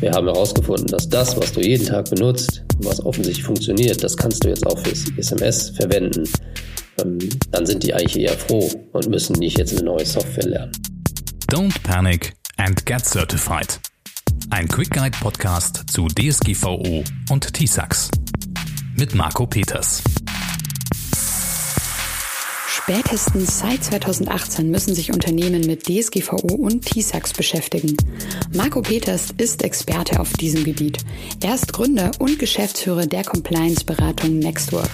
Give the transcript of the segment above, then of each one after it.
Wir haben herausgefunden, dass das, was du jeden Tag benutzt, was offensichtlich funktioniert, das kannst du jetzt auch fürs SMS verwenden. Ähm, dann sind die eigentlich eher froh und müssen nicht jetzt eine neue Software lernen. Don't panic and get certified. Ein Quick Guide Podcast zu DSGVO und TISAX mit Marco Peters. Spätestens seit 2018 müssen sich Unternehmen mit DSGVO und TISAX beschäftigen. Marco Peters ist Experte auf diesem Gebiet. Er ist Gründer und Geschäftsführer der Compliance-Beratung Nextwork.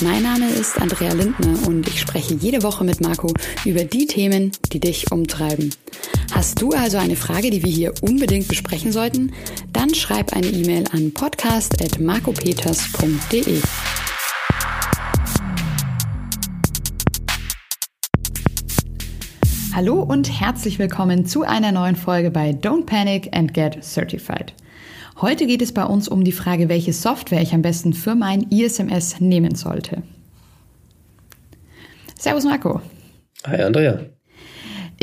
Mein Name ist Andrea Lindner und ich spreche jede Woche mit Marco über die Themen, die dich umtreiben. Hast du also eine Frage, die wir hier unbedingt besprechen sollten? Dann schreib eine E-Mail an podcast.marcopeters.de. Hallo und herzlich willkommen zu einer neuen Folge bei Don't Panic and Get Certified. Heute geht es bei uns um die Frage, welche Software ich am besten für mein ISMS nehmen sollte. Servus Marco. Hi Andrea.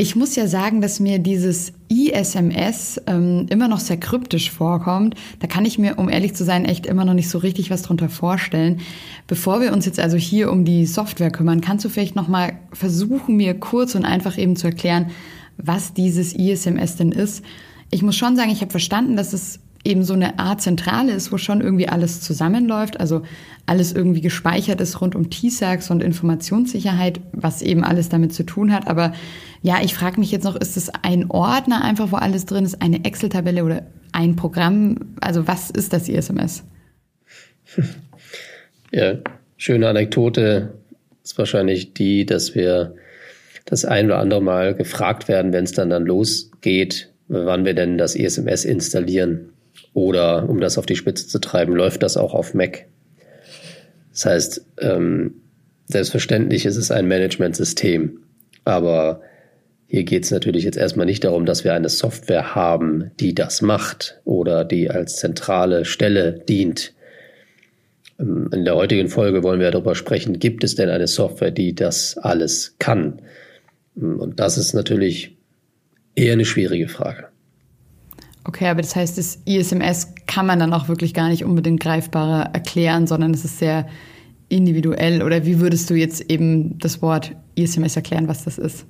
Ich muss ja sagen, dass mir dieses ISMS ähm, immer noch sehr kryptisch vorkommt. Da kann ich mir, um ehrlich zu sein, echt immer noch nicht so richtig was drunter vorstellen. Bevor wir uns jetzt also hier um die Software kümmern, kannst du vielleicht noch mal versuchen, mir kurz und einfach eben zu erklären, was dieses ISMS denn ist. Ich muss schon sagen, ich habe verstanden, dass es eben so eine Art Zentrale ist, wo schon irgendwie alles zusammenläuft, also alles irgendwie gespeichert ist rund um TSAX und Informationssicherheit, was eben alles damit zu tun hat. Aber ja, ich frage mich jetzt noch, ist es ein Ordner einfach, wo alles drin ist, eine Excel-Tabelle oder ein Programm? Also was ist das ISMS? Ja, schöne Anekdote ist wahrscheinlich die, dass wir das ein oder andere Mal gefragt werden, wenn es dann dann losgeht, wann wir denn das ISMS installieren. Oder um das auf die Spitze zu treiben, läuft das auch auf Mac. Das heißt, ähm, selbstverständlich ist es ein Managementsystem, aber hier geht es natürlich jetzt erstmal nicht darum, dass wir eine Software haben, die das macht oder die als zentrale Stelle dient. Ähm, in der heutigen Folge wollen wir darüber sprechen, gibt es denn eine Software, die das alles kann? Und das ist natürlich eher eine schwierige Frage. Okay, aber das heißt, das ISMS kann man dann auch wirklich gar nicht unbedingt greifbarer erklären, sondern es ist sehr individuell. Oder wie würdest du jetzt eben das Wort ISMS erklären, was das ist?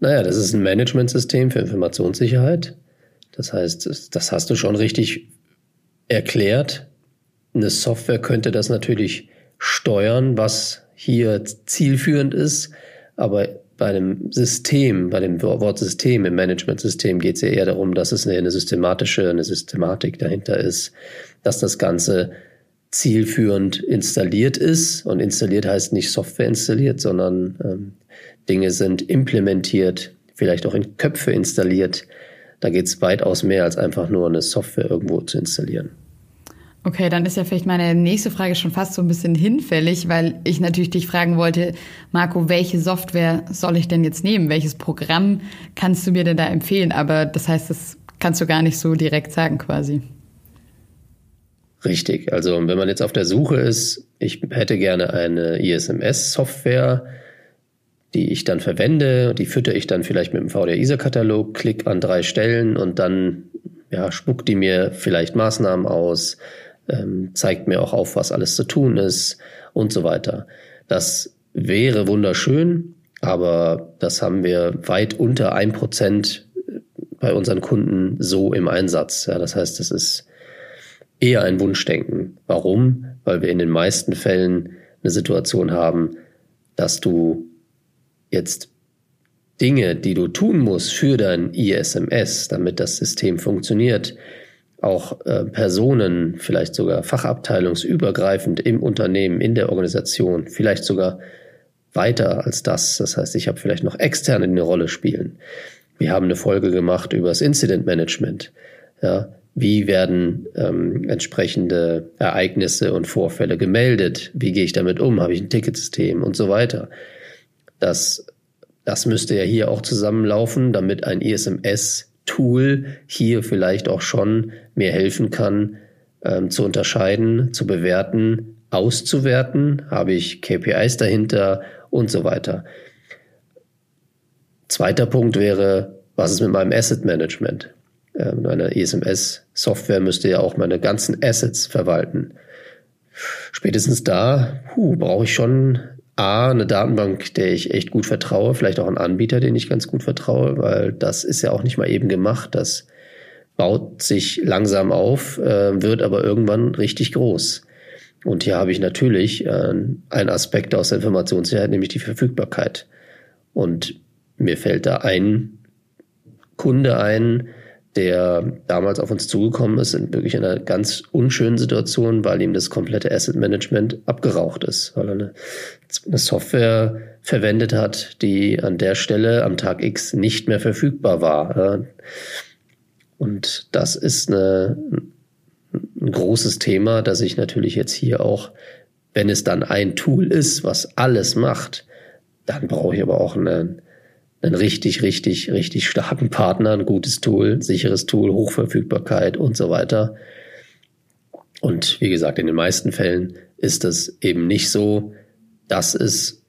Naja, das ist ein Managementsystem für Informationssicherheit. Das heißt, das hast du schon richtig erklärt. Eine Software könnte das natürlich steuern, was hier zielführend ist, aber bei einem System, bei dem Wort System im Management-System geht es ja eher darum, dass es eine, systematische, eine Systematik dahinter ist, dass das Ganze zielführend installiert ist. Und installiert heißt nicht Software installiert, sondern ähm, Dinge sind implementiert, vielleicht auch in Köpfe installiert. Da geht es weitaus mehr als einfach nur eine Software irgendwo zu installieren. Okay, dann ist ja vielleicht meine nächste Frage schon fast so ein bisschen hinfällig, weil ich natürlich dich fragen wollte, Marco, welche Software soll ich denn jetzt nehmen? Welches Programm kannst du mir denn da empfehlen? Aber das heißt, das kannst du gar nicht so direkt sagen quasi. Richtig. Also wenn man jetzt auf der Suche ist, ich hätte gerne eine ISMS-Software, die ich dann verwende, die fütter ich dann vielleicht mit dem VDR-ISA-Katalog, klick an drei Stellen und dann ja, spuckt die mir vielleicht Maßnahmen aus, ähm, zeigt mir auch auf, was alles zu tun ist und so weiter. Das wäre wunderschön, aber das haben wir weit unter ein Prozent bei unseren Kunden so im Einsatz. Ja, das heißt, das ist eher ein Wunschdenken. Warum? Weil wir in den meisten Fällen eine Situation haben, dass du jetzt Dinge, die du tun musst für dein ISMS, damit das System funktioniert, auch äh, Personen, vielleicht sogar fachabteilungsübergreifend im Unternehmen, in der Organisation, vielleicht sogar weiter als das. Das heißt, ich habe vielleicht noch externe, eine Rolle spielen. Wir haben eine Folge gemacht über das Incident Management. Ja, wie werden ähm, entsprechende Ereignisse und Vorfälle gemeldet? Wie gehe ich damit um? Habe ich ein Ticketsystem und so weiter? Das, das müsste ja hier auch zusammenlaufen, damit ein ISMS Tool hier vielleicht auch schon mir helfen kann, ähm, zu unterscheiden, zu bewerten, auszuwerten. Habe ich KPIs dahinter und so weiter. Zweiter Punkt wäre, was ist mit meinem Asset Management? ähm, eine ESMS-Software müsste ja auch meine ganzen Assets verwalten. Spätestens da brauche ich schon A, eine Datenbank, der ich echt gut vertraue, vielleicht auch einen Anbieter, den ich ganz gut vertraue, weil das ist ja auch nicht mal eben gemacht. Das baut sich langsam auf, äh, wird aber irgendwann richtig groß. Und hier habe ich natürlich äh, einen Aspekt aus der Informationssicherheit, nämlich die Verfügbarkeit. Und mir fällt da ein Kunde ein, der damals auf uns zugekommen ist, in wirklich einer ganz unschönen Situation, weil ihm das komplette Asset Management abgeraucht ist, weil er eine, eine, Software verwendet hat, die an der Stelle am Tag X nicht mehr verfügbar war. Und das ist eine, ein großes Thema, das ich natürlich jetzt hier auch, wenn es dann ein Tool ist, was alles macht, dann brauche ich aber auch einen, einen richtig, richtig, richtig starken Partner, ein gutes Tool, sicheres Tool, Hochverfügbarkeit und so weiter. Und wie gesagt, in den meisten Fällen ist es eben nicht so, dass es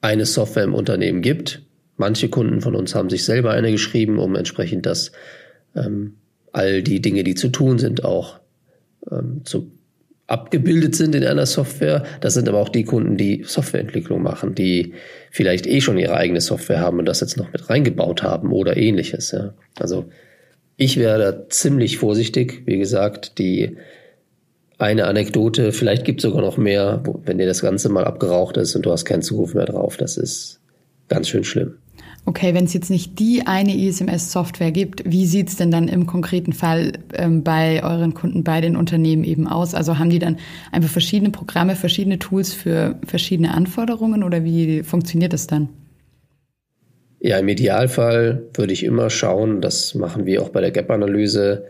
eine Software im Unternehmen gibt. Manche Kunden von uns haben sich selber eine geschrieben, um entsprechend das ähm, all die Dinge, die zu tun sind, auch ähm, zu abgebildet sind in einer Software. Das sind aber auch die Kunden, die Softwareentwicklung machen, die vielleicht eh schon ihre eigene Software haben und das jetzt noch mit reingebaut haben oder ähnliches. Ja. Also ich wäre da ziemlich vorsichtig. Wie gesagt, die eine Anekdote, vielleicht gibt es sogar noch mehr, wenn dir das Ganze mal abgeraucht ist und du hast keinen Zugriff mehr drauf. Das ist ganz schön schlimm okay, wenn es jetzt nicht die eine ISMS-Software gibt, wie sieht es denn dann im konkreten Fall ähm, bei euren Kunden, bei den Unternehmen eben aus? Also haben die dann einfach verschiedene Programme, verschiedene Tools für verschiedene Anforderungen oder wie funktioniert das dann? Ja, im Idealfall würde ich immer schauen, das machen wir auch bei der Gap-Analyse,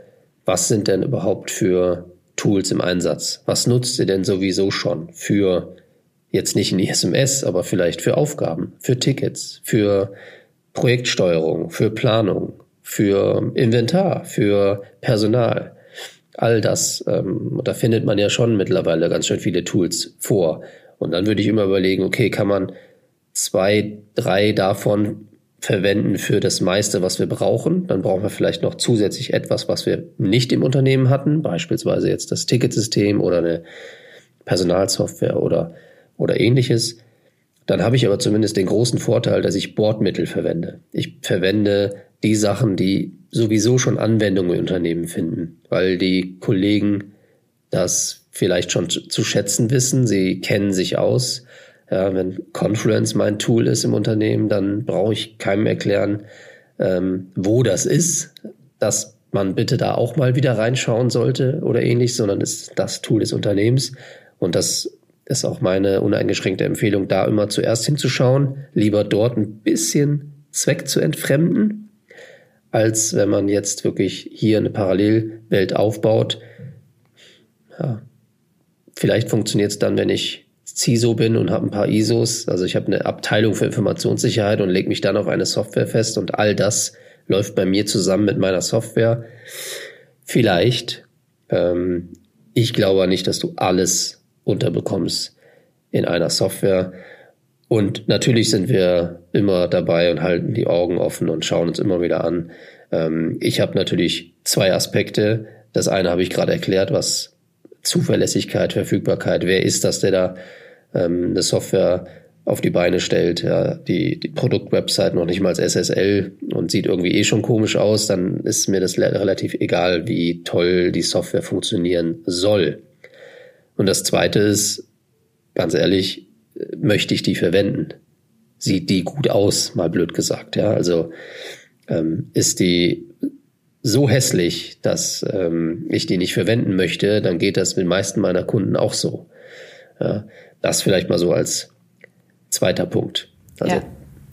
was sind denn überhaupt für Tools im Einsatz? Was nutzt ihr denn sowieso schon für jetzt nicht ein ISMS, aber vielleicht für Aufgaben, für Tickets, für Projektsteuerung, für Planung, für Inventar, für Personal. All das, ähm, da findet man ja schon mittlerweile ganz schön viele Tools vor. Und dann würde ich immer überlegen, okay, kann man zwei, drei davon verwenden für das meiste, was wir brauchen. Dann brauchen wir vielleicht noch zusätzlich etwas, was wir nicht im Unternehmen hatten, beispielsweise jetzt das Ticketsystem oder eine Personalsoftware oder, oder ähnliches. Dann habe ich aber zumindest den großen Vorteil, dass ich Bordmittel verwende. Ich verwende die Sachen, die sowieso schon Anwendungen im Unternehmen finden, weil die Kollegen das vielleicht schon zu schätzen wissen. Sie kennen sich aus. Ja, wenn Confluence mein Tool ist im Unternehmen, dann brauche ich keinem erklären, ähm, wo das ist, dass man bitte da auch mal wieder reinschauen sollte oder ähnlich, sondern ist das Tool des Unternehmens. Und das ist auch meine uneingeschränkte Empfehlung, da immer zuerst hinzuschauen, lieber dort ein bisschen Zweck zu entfremden, als wenn man jetzt wirklich hier eine Parallelwelt aufbaut. Ja, vielleicht funktioniert es dann, wenn ich CISO bin und habe ein paar ISOs. Also ich habe eine Abteilung für Informationssicherheit und lege mich dann auf eine Software fest und all das läuft bei mir zusammen mit meiner Software. Vielleicht. Ähm, ich glaube nicht, dass du alles unterbekommst in einer Software. Und natürlich sind wir immer dabei und halten die Augen offen und schauen uns immer wieder an. Ähm, ich habe natürlich zwei Aspekte. Das eine habe ich gerade erklärt, was Zuverlässigkeit, Verfügbarkeit, wer ist das, der da ähm, eine Software auf die Beine stellt, ja, die, die Produktwebsite noch nicht mal als SSL und sieht irgendwie eh schon komisch aus, dann ist mir das relativ egal, wie toll die Software funktionieren soll. Und das Zweite ist, ganz ehrlich, möchte ich die verwenden? Sieht die gut aus, mal blöd gesagt. Ja, also ähm, ist die so hässlich, dass ähm, ich die nicht verwenden möchte, dann geht das mit den meisten meiner Kunden auch so. Ja, das vielleicht mal so als zweiter Punkt. Also ja.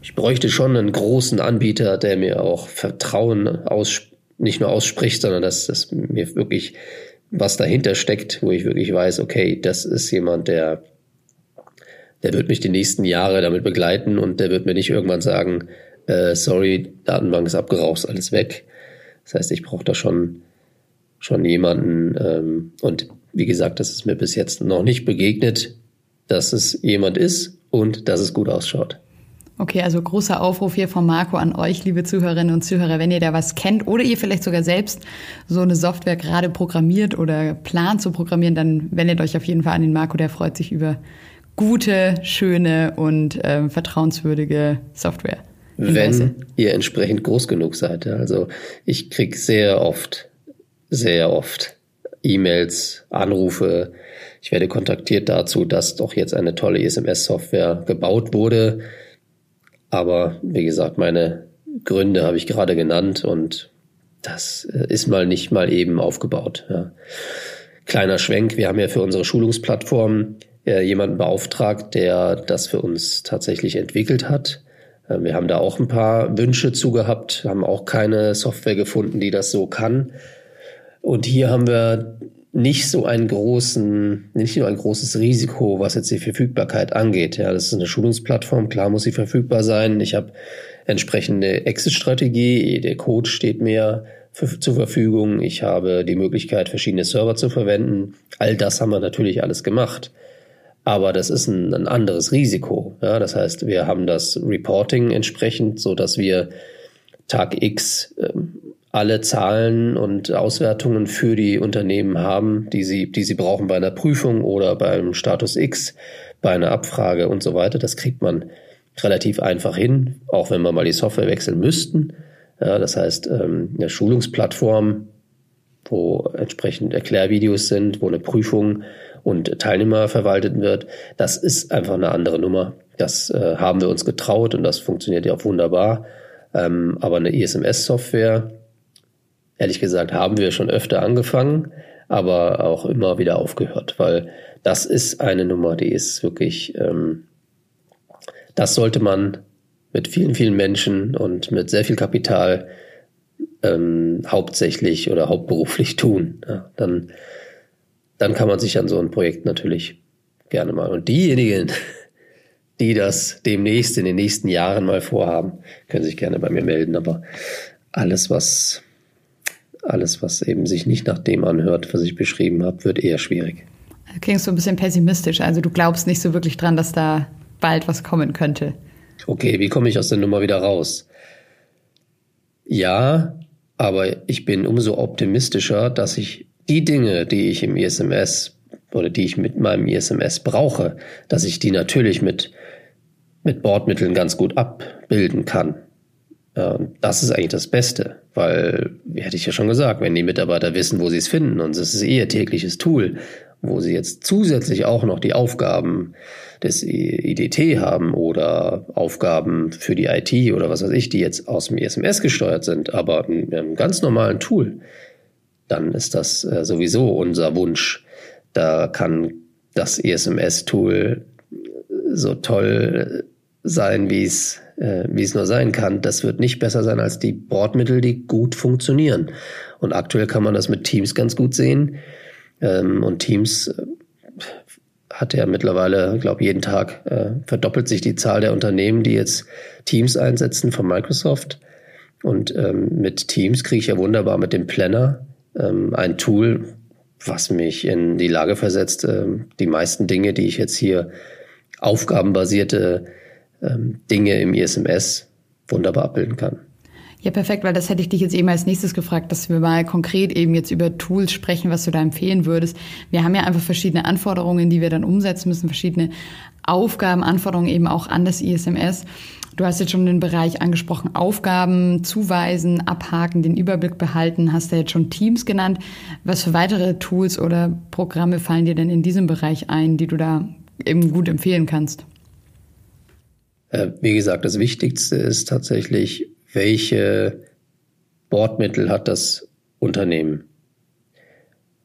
ich bräuchte schon einen großen Anbieter, der mir auch Vertrauen aus, nicht nur ausspricht, sondern dass das mir wirklich was dahinter steckt, wo ich wirklich weiß, okay, das ist jemand, der, der wird mich die nächsten Jahre damit begleiten und der wird mir nicht irgendwann sagen, äh, sorry, Datenbank ist abgeraucht, alles weg. Das heißt, ich brauche da schon, schon jemanden ähm, und wie gesagt, das ist mir bis jetzt noch nicht begegnet, dass es jemand ist und dass es gut ausschaut. Okay, also großer Aufruf hier von Marco an euch, liebe Zuhörerinnen und Zuhörer, wenn ihr da was kennt oder ihr vielleicht sogar selbst so eine Software gerade programmiert oder plant zu programmieren, dann wendet euch auf jeden Fall an den Marco, der freut sich über gute, schöne und äh, vertrauenswürdige Software. Wenn ihr entsprechend groß genug seid. Also ich krieg sehr oft, sehr oft E-Mails, Anrufe. Ich werde kontaktiert dazu, dass doch jetzt eine tolle SMS-Software gebaut wurde aber wie gesagt, meine Gründe habe ich gerade genannt und das äh, ist mal nicht mal eben aufgebaut. Ja. Kleiner Schwenk, wir haben ja für unsere Schulungsplattform äh, jemanden beauftragt, der das für uns tatsächlich entwickelt hat. Äh, wir haben da auch ein paar Wünsche zu gehabt, haben auch keine Software gefunden, die das so kann. Und hier haben wir nicht so einen großen, nicht nur ein großes Risiko, was jetzt die Verfügbarkeit angeht. Ja, das ist eine Schulungsplattform, klar muss sie verfügbar sein. Ich habe entsprechende Exit-Strategie, der Code steht mir für, zur Verfügung. Ich habe die Möglichkeit, verschiedene Server zu verwenden. All das haben wir natürlich alles gemacht. Aber das ist ein, ein anderes Risiko. Ja, das heißt, wir haben das Reporting entsprechend, so dass wir Tag X ähm, alle Zahlen und Auswertungen für die Unternehmen haben, die sie, die sie brauchen bei einer Prüfung oder beim Status X, bei einer Abfrage und so weiter. Das kriegt man relativ einfach hin, auch wenn wir mal die Software wechseln müssten. Ja, das heißt, ähm, eine Schulungsplattform, wo entsprechend Erklärvideos sind, wo eine Prüfung und Teilnehmer verwaltet wird, das ist einfach eine andere Nummer. Das äh, haben wir uns getraut und das funktioniert ja auch wunderbar. Ähm, aber eine ISMS-Software, ehrlich gesagt, haben wir schon öfter angefangen, aber auch immer wieder aufgehört, weil das ist eine Nummer, die ist wirklich, ähm, das sollte man mit vielen, vielen Menschen und mit sehr viel Kapital ähm, hauptsächlich oder hauptberuflich tun. Ja, dann, dann kann man sich an so ein Projekt natürlich gerne mal. Und diejenigen, die das demnächst in den nächsten Jahren mal vorhaben, können sich gerne bei mir melden. Aber alles, was alles, was eben sich nicht nach dem anhört, was ich beschrieben habe, wird eher schwierig. Du klingst so ein bisschen pessimistisch. Also du glaubst nicht so wirklich dran, dass da bald was kommen könnte. Okay, wie komme ich aus der Nummer wieder raus? Ja, aber ich bin umso optimistischer, dass ich die Dinge, die ich im ISMS oder die ich mit meinem ISMS brauche, dass ich die natürlich mit, mit Bordmitteln ganz gut abbilden kann. Das ist eigentlich das Beste, weil, wie hätte ich ja schon gesagt, wenn die Mitarbeiter wissen, wo sie es finden und es ist ihr tägliches Tool, wo sie jetzt zusätzlich auch noch die Aufgaben des IDT haben oder Aufgaben für die IT oder was weiß ich, die jetzt aus dem SMS gesteuert sind, aber in einem ganz normalen Tool, dann ist das äh, sowieso unser Wunsch. Da kann das ESMS-Tool so toll sein, wie es äh, wie es nur sein kann. Das wird nicht besser sein als die Bordmittel, die gut funktionieren. Und aktuell kann man das mit Teams ganz gut sehen. Ähm, und Teams äh, hat ja mittlerweile, glaube jeden Tag äh, verdoppelt sich die Zahl der Unternehmen, die jetzt Teams einsetzen von Microsoft. Und ähm, mit Teams kriege ich ja wunderbar mit dem Planner ähm, ein Tool, was mich in die Lage versetzt, die meisten Dinge, die ich jetzt hier aufgabenbasierte ähm, Dinge im ISMS wunderbar abbilden kann. Ja, perfekt, weil das hätte ich dich jetzt eben als nächstes gefragt, dass wir mal konkret eben jetzt über Tools sprechen, was du da empfehlen würdest. Wir haben ja einfach verschiedene Anforderungen, die wir dann umsetzen müssen, verschiedene Aufgaben, Anforderungen eben auch an das ISMS. Du hast jetzt schon den Bereich angesprochen, Aufgaben zuweisen, abhaken, den Überblick behalten, hast du jetzt schon Teams genannt. Was für weitere Tools oder Programme fallen dir denn in diesem Bereich ein, die du da eben gut empfehlen kannst? Äh, wie gesagt, das Wichtigste ist tatsächlich, welche Bordmittel hat das Unternehmen.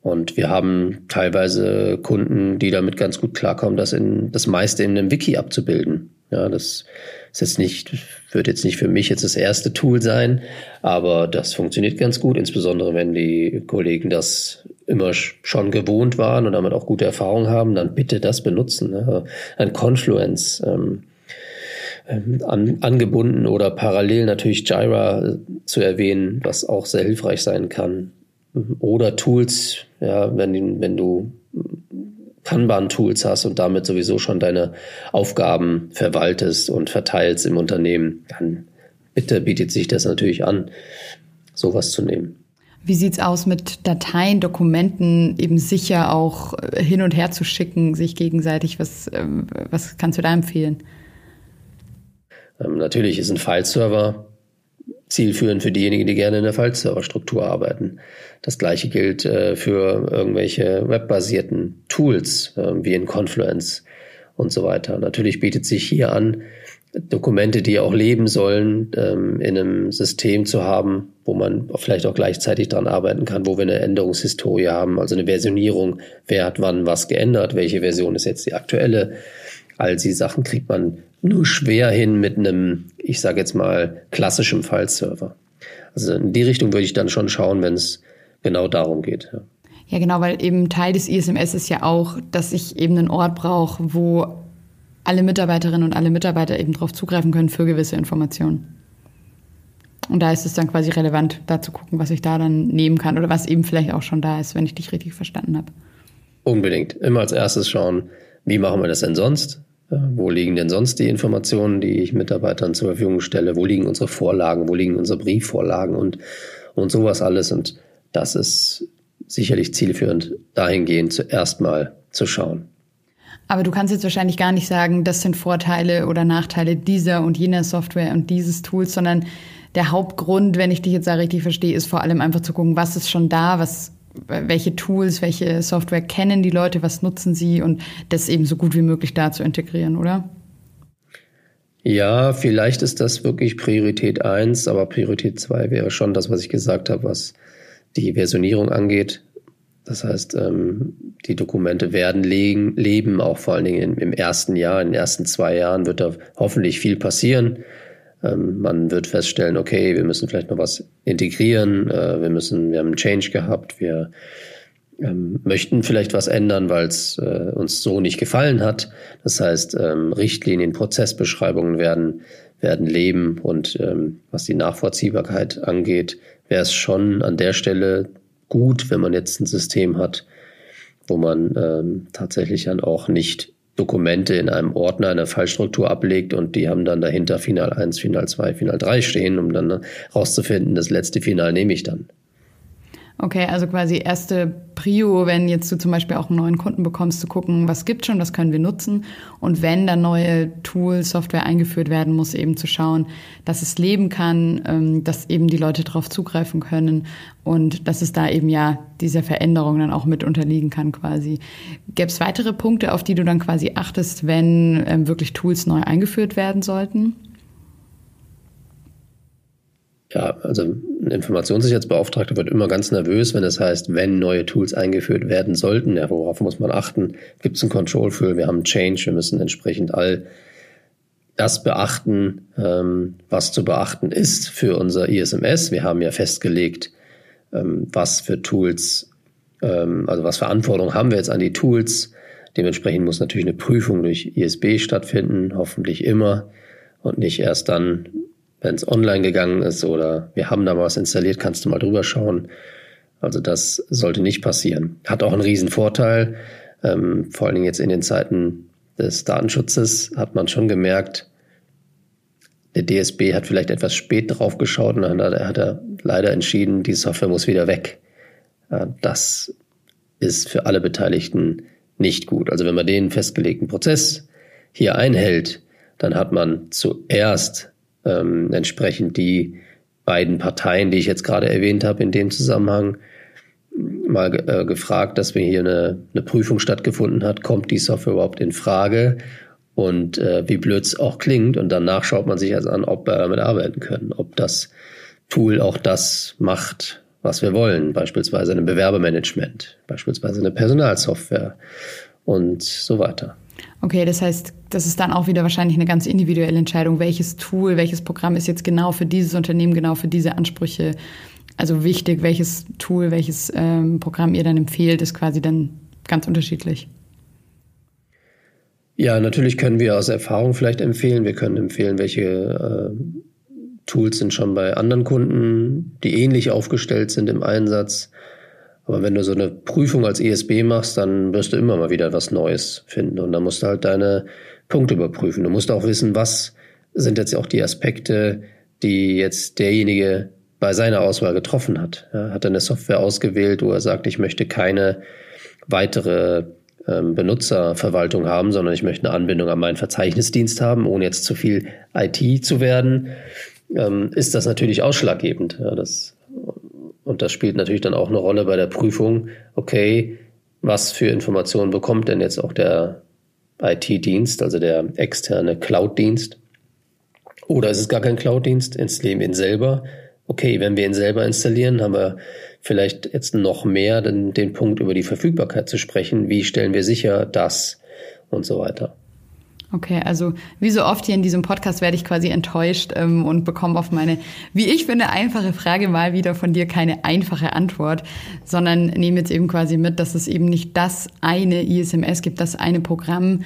Und wir haben teilweise Kunden, die damit ganz gut klarkommen, das in das meiste in einem Wiki abzubilden. Ja, das ist jetzt nicht, wird jetzt nicht für mich jetzt das erste Tool sein, aber das funktioniert ganz gut, insbesondere wenn die Kollegen das immer schon gewohnt waren und damit auch gute Erfahrungen haben, dann bitte das benutzen. Ein Confluence, ähm, an, angebunden oder parallel natürlich Jira äh, zu erwähnen, was auch sehr hilfreich sein kann. Oder Tools, ja, wenn, wenn du Kanban-Tools hast und damit sowieso schon deine Aufgaben verwaltest und verteilst im Unternehmen, dann bitte bietet sich das natürlich an, sowas zu nehmen. Wie sieht's aus mit Dateien, Dokumenten eben sicher auch äh, hin und her zu schicken, sich gegenseitig? Was, ähm, was kannst du da empfehlen? Ähm, natürlich ist ein File-Server zielführend für diejenigen, die gerne in der File-Server-Struktur arbeiten. Das gleiche gilt äh, für irgendwelche webbasierten Tools äh, wie in Confluence und so weiter. Natürlich bietet sich hier an, Dokumente, die auch leben sollen, ähm, in einem System zu haben, wo man vielleicht auch gleichzeitig dran arbeiten kann, wo wir eine Änderungshistorie haben, also eine Versionierung, wer hat wann was geändert, welche Version ist jetzt die aktuelle. All die Sachen kriegt man nur schwer hin mit einem, ich sage jetzt mal, klassischen File-Server. Also in die Richtung würde ich dann schon schauen, wenn es genau darum geht. Ja. ja, genau, weil eben Teil des ISMS ist ja auch, dass ich eben einen Ort brauche, wo alle Mitarbeiterinnen und alle Mitarbeiter eben darauf zugreifen können für gewisse Informationen. Und da ist es dann quasi relevant, da zu gucken, was ich da dann nehmen kann oder was eben vielleicht auch schon da ist, wenn ich dich richtig verstanden habe. Unbedingt. Immer als erstes schauen, wie machen wir das denn sonst? Wo liegen denn sonst die Informationen, die ich Mitarbeitern zur Verfügung stelle? Wo liegen unsere Vorlagen? Wo liegen unsere Briefvorlagen und, und sowas alles? Und das ist sicherlich zielführend, dahingehend zuerst mal zu schauen. Aber du kannst jetzt wahrscheinlich gar nicht sagen, das sind Vorteile oder Nachteile dieser und jener Software und dieses Tools, sondern der Hauptgrund, wenn ich dich jetzt da richtig verstehe, ist vor allem einfach zu gucken, was ist schon da, was, welche Tools, welche Software kennen die Leute, was nutzen sie und das eben so gut wie möglich da zu integrieren, oder? Ja, vielleicht ist das wirklich Priorität eins, aber Priorität zwei wäre schon das, was ich gesagt habe, was die Versionierung angeht. Das heißt, ähm, die Dokumente werden leben, auch vor allen Dingen im ersten Jahr, in den ersten zwei Jahren wird da hoffentlich viel passieren. Ähm, man wird feststellen, okay, wir müssen vielleicht noch was integrieren, äh, wir müssen, wir haben einen Change gehabt, wir ähm, möchten vielleicht was ändern, weil es äh, uns so nicht gefallen hat. Das heißt, Richtlinien, Prozessbeschreibungen werden, werden leben und was die Nachvollziehbarkeit angeht, wäre es schon an der Stelle gut, wenn man jetzt ein System hat, wo man ähm, tatsächlich dann auch nicht Dokumente in einem Ordner einer Fallstruktur ablegt und die haben dann dahinter Final 1, Final 2, Final 3 stehen, um dann rauszufinden, das letzte Final nehme ich dann. Okay, also quasi erste Prio, wenn jetzt du zum Beispiel auch einen neuen Kunden bekommst, zu gucken, was gibt schon, was können wir nutzen. Und wenn dann neue Tools, Software eingeführt werden muss, eben zu schauen, dass es leben kann, ähm, dass eben die Leute darauf zugreifen können und dass es da eben ja dieser Veränderung dann auch mit unterliegen kann quasi. Gäbe es weitere Punkte, auf die du dann quasi achtest, wenn ähm, wirklich Tools neu eingeführt werden sollten? Ja, also ein Informationssicherheitsbeauftragter wird immer ganz nervös, wenn es heißt, wenn neue Tools eingeführt werden sollten. Ja, worauf muss man achten? Gibt es ein Control für? Wir haben Change, wir müssen entsprechend all das beachten, ähm, was zu beachten ist für unser ISMS. Wir haben ja festgelegt, ähm, was für Tools, ähm, also was für Anforderungen haben wir jetzt an die Tools. Dementsprechend muss natürlich eine Prüfung durch ISB stattfinden, hoffentlich immer und nicht erst dann, wenn es online gegangen ist oder wir haben da was installiert, kannst du mal drüber schauen. Also das sollte nicht passieren. Hat auch einen riesen Vorteil. Ähm, vor allen Dingen jetzt in den Zeiten des Datenschutzes hat man schon gemerkt, der DSB hat vielleicht etwas spät drauf geschaut und dann hat er leider entschieden, die Software muss wieder weg. Das ist für alle Beteiligten nicht gut. Also wenn man den festgelegten Prozess hier einhält, dann hat man zuerst ähm, entsprechend die beiden Parteien, die ich jetzt gerade erwähnt habe, in dem Zusammenhang mal äh, gefragt, dass wir hier eine, eine Prüfung stattgefunden hat, kommt die Software überhaupt in Frage und äh, wie blöd es auch klingt. Und danach schaut man sich also an, ob wir damit arbeiten können, ob das Tool auch das macht, was wir wollen, beispielsweise ein Bewerbermanagement, beispielsweise eine Personalsoftware und so weiter. Okay, das heißt, das ist dann auch wieder wahrscheinlich eine ganz individuelle Entscheidung, welches Tool, welches Programm ist jetzt genau für dieses Unternehmen, genau für diese Ansprüche. Also wichtig, welches Tool, welches ähm, Programm ihr dann empfehlt, ist quasi dann ganz unterschiedlich. Ja, natürlich können wir aus Erfahrung vielleicht empfehlen. Wir können empfehlen, welche äh, Tools sind schon bei anderen Kunden, die ähnlich aufgestellt sind im Einsatz. Aber wenn du so eine Prüfung als ESB machst, dann wirst du immer mal wieder was Neues finden. Und dann musst du halt deine Punkte überprüfen. Du musst auch wissen, was sind jetzt auch die Aspekte, die jetzt derjenige bei seiner Auswahl getroffen hat. Ja, hat er eine Software ausgewählt, wo er sagt, ich möchte keine weitere ähm, Benutzerverwaltung haben, sondern ich möchte eine Anbindung an meinen Verzeichnisdienst haben, ohne jetzt zu viel IT zu werden, ähm, ist das natürlich ausschlaggebend. Ja, das, und das spielt natürlich dann auch eine Rolle bei der Prüfung. Okay, was für Informationen bekommt denn jetzt auch der IT-Dienst, also der externe Cloud-Dienst? Oder ist es gar kein Cloud-Dienst? Installieren wir ihn selber? Okay, wenn wir ihn selber installieren, haben wir vielleicht jetzt noch mehr den, den Punkt über die Verfügbarkeit zu sprechen. Wie stellen wir sicher das und so weiter. Okay, also wie so oft hier in diesem Podcast werde ich quasi enttäuscht ähm, und bekomme auf meine, wie ich finde, einfache Frage mal wieder von dir keine einfache Antwort, sondern nehme jetzt eben quasi mit, dass es eben nicht das eine ISMS gibt, das eine Programm,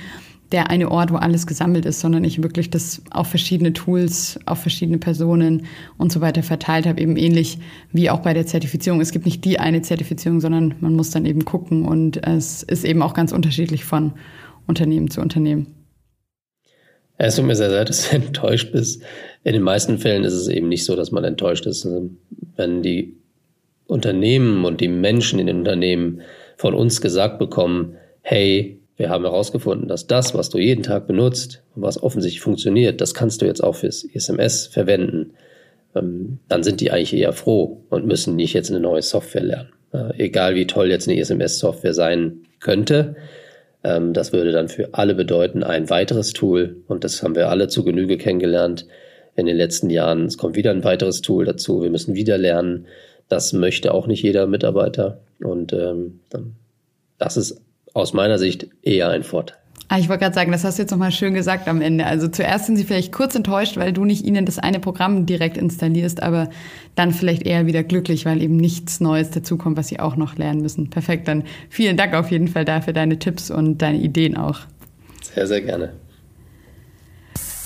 der eine Ort, wo alles gesammelt ist, sondern ich wirklich das auf verschiedene Tools, auf verschiedene Personen und so weiter verteilt habe, eben ähnlich wie auch bei der Zertifizierung. Es gibt nicht die eine Zertifizierung, sondern man muss dann eben gucken und es ist eben auch ganz unterschiedlich von Unternehmen zu Unternehmen. Es tut mir sehr leid, dass du enttäuscht bist. In den meisten Fällen ist es eben nicht so, dass man enttäuscht ist. Wenn die Unternehmen und die Menschen in den Unternehmen von uns gesagt bekommen, hey, wir haben herausgefunden, dass das, was du jeden Tag benutzt und was offensichtlich funktioniert, das kannst du jetzt auch fürs SMS verwenden. Ähm, dann sind die eigentlich eher froh und müssen nicht jetzt eine neue Software lernen. Egal wie toll jetzt eine SMS-Software sein könnte, das würde dann für alle bedeuten, ein weiteres Tool. Und das haben wir alle zu Genüge kennengelernt in den letzten Jahren. Es kommt wieder ein weiteres Tool dazu. Wir müssen wieder lernen. Das möchte auch nicht jeder Mitarbeiter. Und ähm, das ist aus meiner Sicht eher ein Vorteil. Ah, ich wollte gerade sagen, das hast du jetzt nochmal schön gesagt am Ende. Also zuerst sind sie vielleicht kurz enttäuscht, weil du nicht ihnen das eine Programm direkt installierst, aber dann vielleicht eher wieder glücklich, weil eben nichts Neues dazukommt, was sie auch noch lernen müssen. Perfekt, dann vielen Dank auf jeden Fall dafür deine Tipps und deine Ideen auch. Sehr, sehr gerne.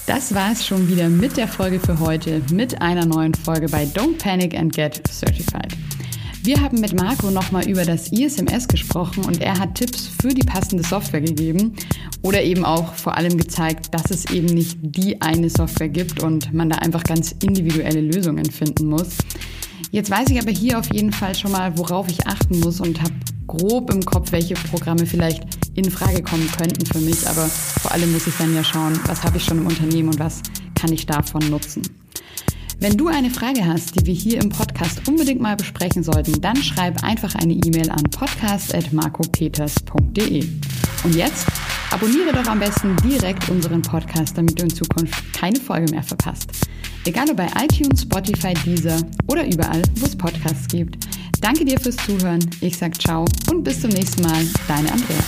Das war es schon wieder mit der Folge für heute, mit einer neuen Folge bei Don't Panic and Get Certified. Wir haben mit Marco nochmal über das ISMS gesprochen und er hat Tipps für die passende Software gegeben oder eben auch vor allem gezeigt, dass es eben nicht die eine Software gibt und man da einfach ganz individuelle Lösungen finden muss. Jetzt weiß ich aber hier auf jeden Fall schon mal, worauf ich achten muss und habe grob im Kopf, welche Programme vielleicht in Frage kommen könnten für mich. Aber vor allem muss ich dann ja schauen, was habe ich schon im Unternehmen und was kann ich davon nutzen. Wenn du eine Frage hast, die wir hier im Podcast unbedingt mal besprechen sollten, dann schreib einfach eine E-Mail an podcast.marcopeters.de. Und jetzt abonniere doch am besten direkt unseren Podcast, damit du in Zukunft keine Folge mehr verpasst. Egal ob bei iTunes, Spotify, Deezer oder überall, wo es Podcasts gibt. Danke dir fürs Zuhören. Ich sag ciao und bis zum nächsten Mal. Deine Andrea.